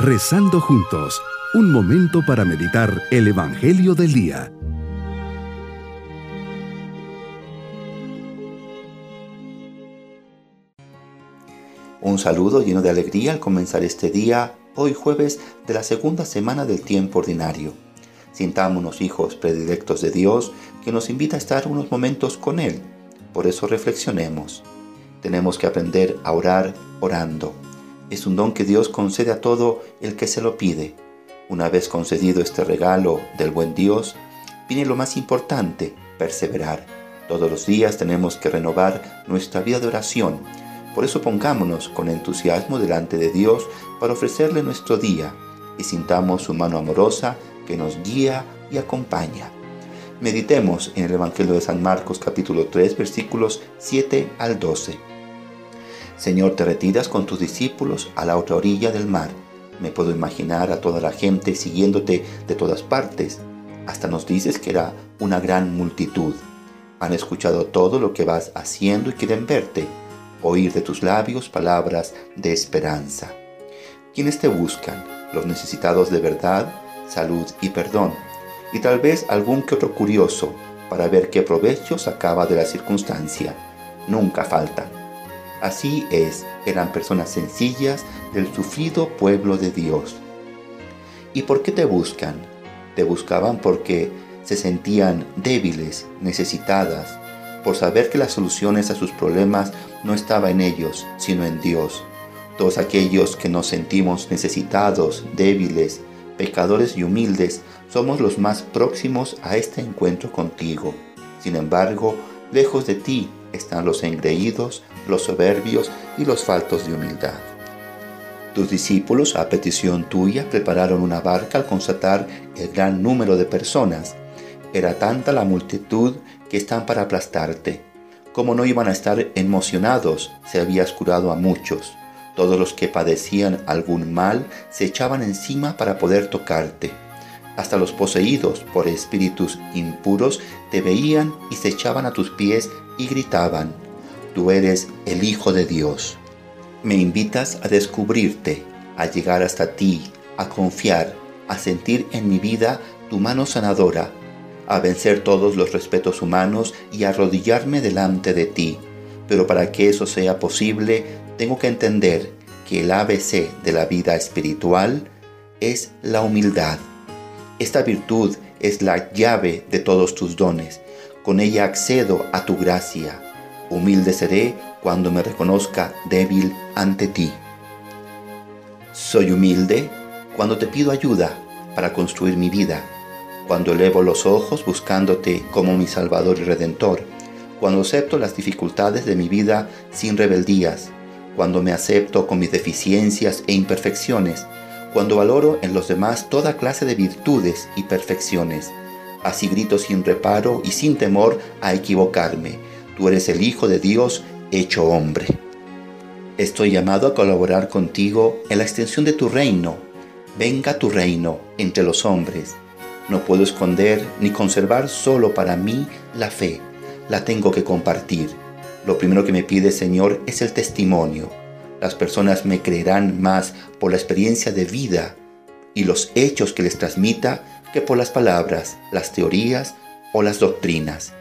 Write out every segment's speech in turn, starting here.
Rezando juntos, un momento para meditar el Evangelio del Día. Un saludo lleno de alegría al comenzar este día, hoy jueves de la segunda semana del tiempo ordinario. Sintámonos hijos predilectos de Dios que nos invita a estar unos momentos con Él. Por eso reflexionemos. Tenemos que aprender a orar orando es un don que Dios concede a todo el que se lo pide. Una vez concedido este regalo del buen Dios, viene lo más importante, perseverar. Todos los días tenemos que renovar nuestra vida de oración. Por eso pongámonos con entusiasmo delante de Dios para ofrecerle nuestro día y sintamos su mano amorosa que nos guía y acompaña. Meditemos en el Evangelio de San Marcos capítulo 3 versículos 7 al 12. Señor, te retiras con tus discípulos a la otra orilla del mar. Me puedo imaginar a toda la gente siguiéndote de todas partes. Hasta nos dices que era una gran multitud. Han escuchado todo lo que vas haciendo y quieren verte, oír de tus labios palabras de esperanza. ¿Quiénes te buscan? Los necesitados de verdad, salud y perdón. Y tal vez algún que otro curioso para ver qué provecho sacaba de la circunstancia. Nunca faltan. Así es, eran personas sencillas del sufrido pueblo de Dios. ¿Y por qué te buscan? Te buscaban porque se sentían débiles, necesitadas, por saber que las soluciones a sus problemas no estaban en ellos, sino en Dios. Todos aquellos que nos sentimos necesitados, débiles, pecadores y humildes, somos los más próximos a este encuentro contigo. Sin embargo, lejos de ti están los engreídos, los soberbios y los faltos de humildad. Tus discípulos, a petición tuya, prepararon una barca al constatar el gran número de personas. Era tanta la multitud que están para aplastarte. Como no iban a estar emocionados, se habías curado a muchos. Todos los que padecían algún mal se echaban encima para poder tocarte. Hasta los poseídos por espíritus impuros te veían y se echaban a tus pies y gritaban, Tú eres el Hijo de Dios. Me invitas a descubrirte, a llegar hasta ti, a confiar, a sentir en mi vida tu mano sanadora, a vencer todos los respetos humanos y a arrodillarme delante de ti. Pero para que eso sea posible, tengo que entender que el ABC de la vida espiritual es la humildad. Esta virtud es la llave de todos tus dones. Con ella accedo a tu gracia. Humilde seré cuando me reconozca débil ante ti. Soy humilde cuando te pido ayuda para construir mi vida, cuando elevo los ojos buscándote como mi Salvador y Redentor, cuando acepto las dificultades de mi vida sin rebeldías, cuando me acepto con mis deficiencias e imperfecciones, cuando valoro en los demás toda clase de virtudes y perfecciones. Así grito sin reparo y sin temor a equivocarme. Tú eres el Hijo de Dios hecho hombre. Estoy llamado a colaborar contigo en la extensión de tu reino. Venga tu reino entre los hombres. No puedo esconder ni conservar solo para mí la fe. La tengo que compartir. Lo primero que me pide Señor es el testimonio las personas me creerán más por la experiencia de vida y los hechos que les transmita que por las palabras, las teorías o las doctrinas.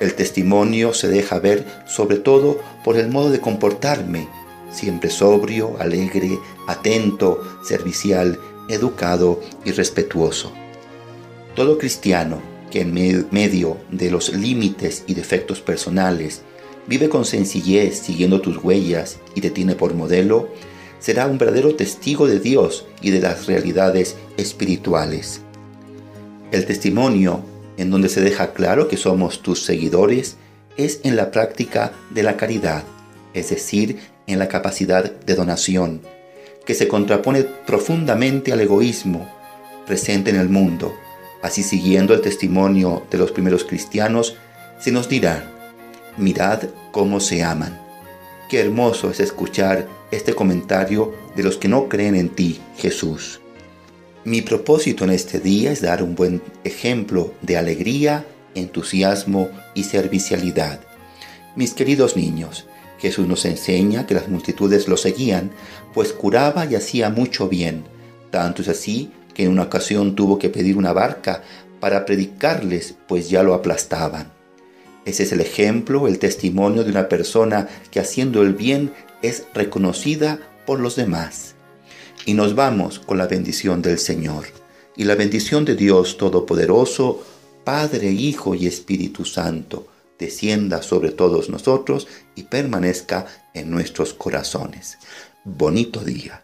El testimonio se deja ver sobre todo por el modo de comportarme, siempre sobrio, alegre, atento, servicial, educado y respetuoso. Todo cristiano que en medio de los límites y defectos personales vive con sencillez siguiendo tus huellas y te tiene por modelo, será un verdadero testigo de Dios y de las realidades espirituales. El testimonio en donde se deja claro que somos tus seguidores es en la práctica de la caridad, es decir, en la capacidad de donación, que se contrapone profundamente al egoísmo presente en el mundo. Así siguiendo el testimonio de los primeros cristianos, se nos dirá, mirad cómo se aman. Qué hermoso es escuchar este comentario de los que no creen en ti, Jesús. Mi propósito en este día es dar un buen ejemplo de alegría, entusiasmo y servicialidad. Mis queridos niños, Jesús nos enseña que las multitudes lo seguían, pues curaba y hacía mucho bien. Tanto es así que en una ocasión tuvo que pedir una barca para predicarles, pues ya lo aplastaban. Ese es el ejemplo, el testimonio de una persona que haciendo el bien es reconocida por los demás. Y nos vamos con la bendición del Señor. Y la bendición de Dios Todopoderoso, Padre, Hijo y Espíritu Santo, descienda sobre todos nosotros y permanezca en nuestros corazones. Bonito día.